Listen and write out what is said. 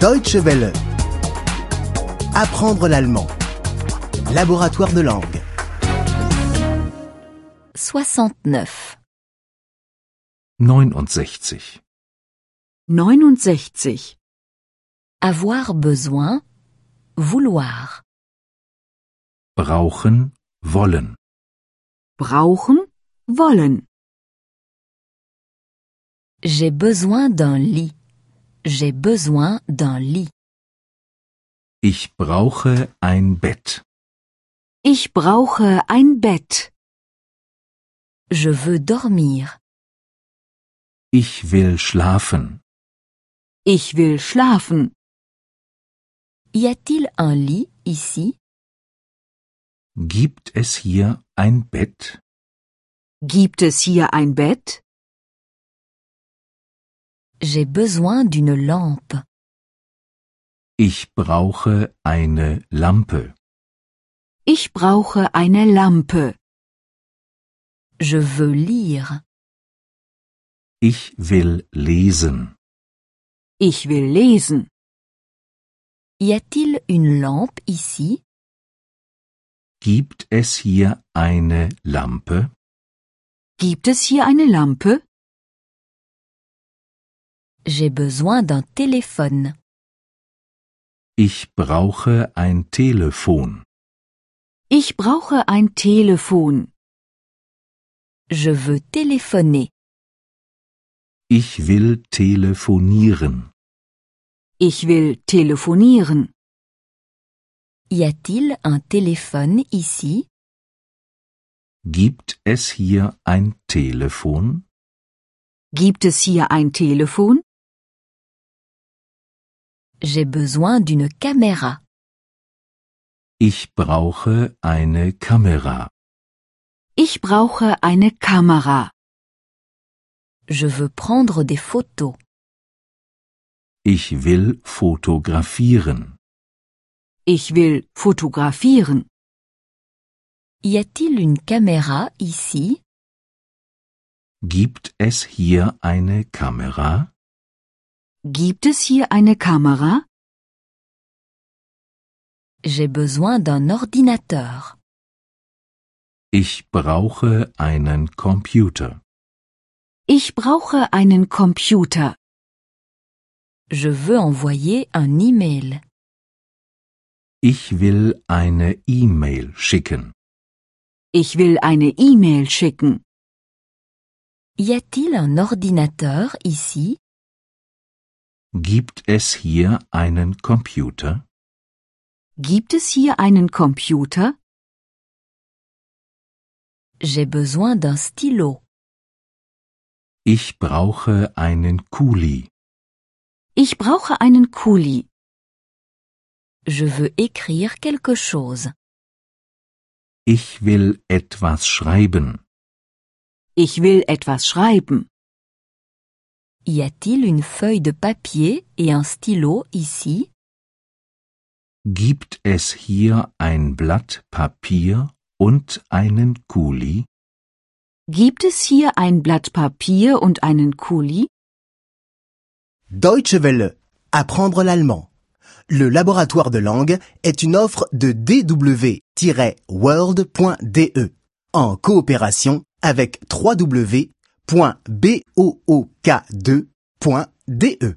Deutsche Welle. Apprendre l'allemand. Laboratoire de langue. 69. 69. 69. Avoir besoin, vouloir. Brauchen, wollen. Brauchen, wollen. J'ai besoin d'un lit. J'ai besoin d'un lit. Ich brauche ein Bett. Ich brauche ein Bett. Je veux dormir. Ich will schlafen. Ich will schlafen. Y a-t-il un lit ici Gibt es hier ein Bett? Gibt es hier ein Bett? J'ai besoin d'une lampe. Ich brauche eine Lampe. Ich brauche eine Lampe. Je veux lire. Ich will lesen. Ich will lesen. Y a-t-il une lampe ici Gibt es hier eine Lampe? Gibt es hier eine Lampe? J'ai besoin d'un téléphone. Ich brauche ein Telefon. Ich brauche ein Telefon. Je veux téléphoner. Ich will telefonieren. Ich will telefonieren. Y a-t-il un téléphone ici Gibt es hier ein Telefon? Gibt es hier ein Telefon? J'ai besoin d'une caméra. Ich brauche eine Kamera. Ich brauche eine Kamera. Je veux prendre des photos. Ich will fotografieren. Ich will fotografieren. Y a-t-il une caméra ici Gibt es hier eine Kamera? Gibt es hier eine Kamera? J'ai besoin d'un ordinateur. Ich brauche einen Computer. Ich brauche einen Computer. Je veux envoyer un email. Ich will eine E-Mail schicken. Ich will eine E-Mail schicken. Y a-t-il un ordinateur ici Gibt es hier einen Computer? Gibt es hier einen Computer? J'ai besoin d'un stylo. Ich brauche einen Kuli. Ich brauche einen Kuli. Je veux écrire quelque chose. Ich will etwas schreiben. Ich will etwas schreiben. Y a-t-il une feuille de papier et un stylo ici? Gibt es hier ein Blatt Papier und einen Kuli? Gibt es hier ein Blatt Papier und einen Kuli? Deutsche Welle. Apprendre l'allemand. Le laboratoire de langue est une offre de dw-world.de en coopération avec www.book2.de.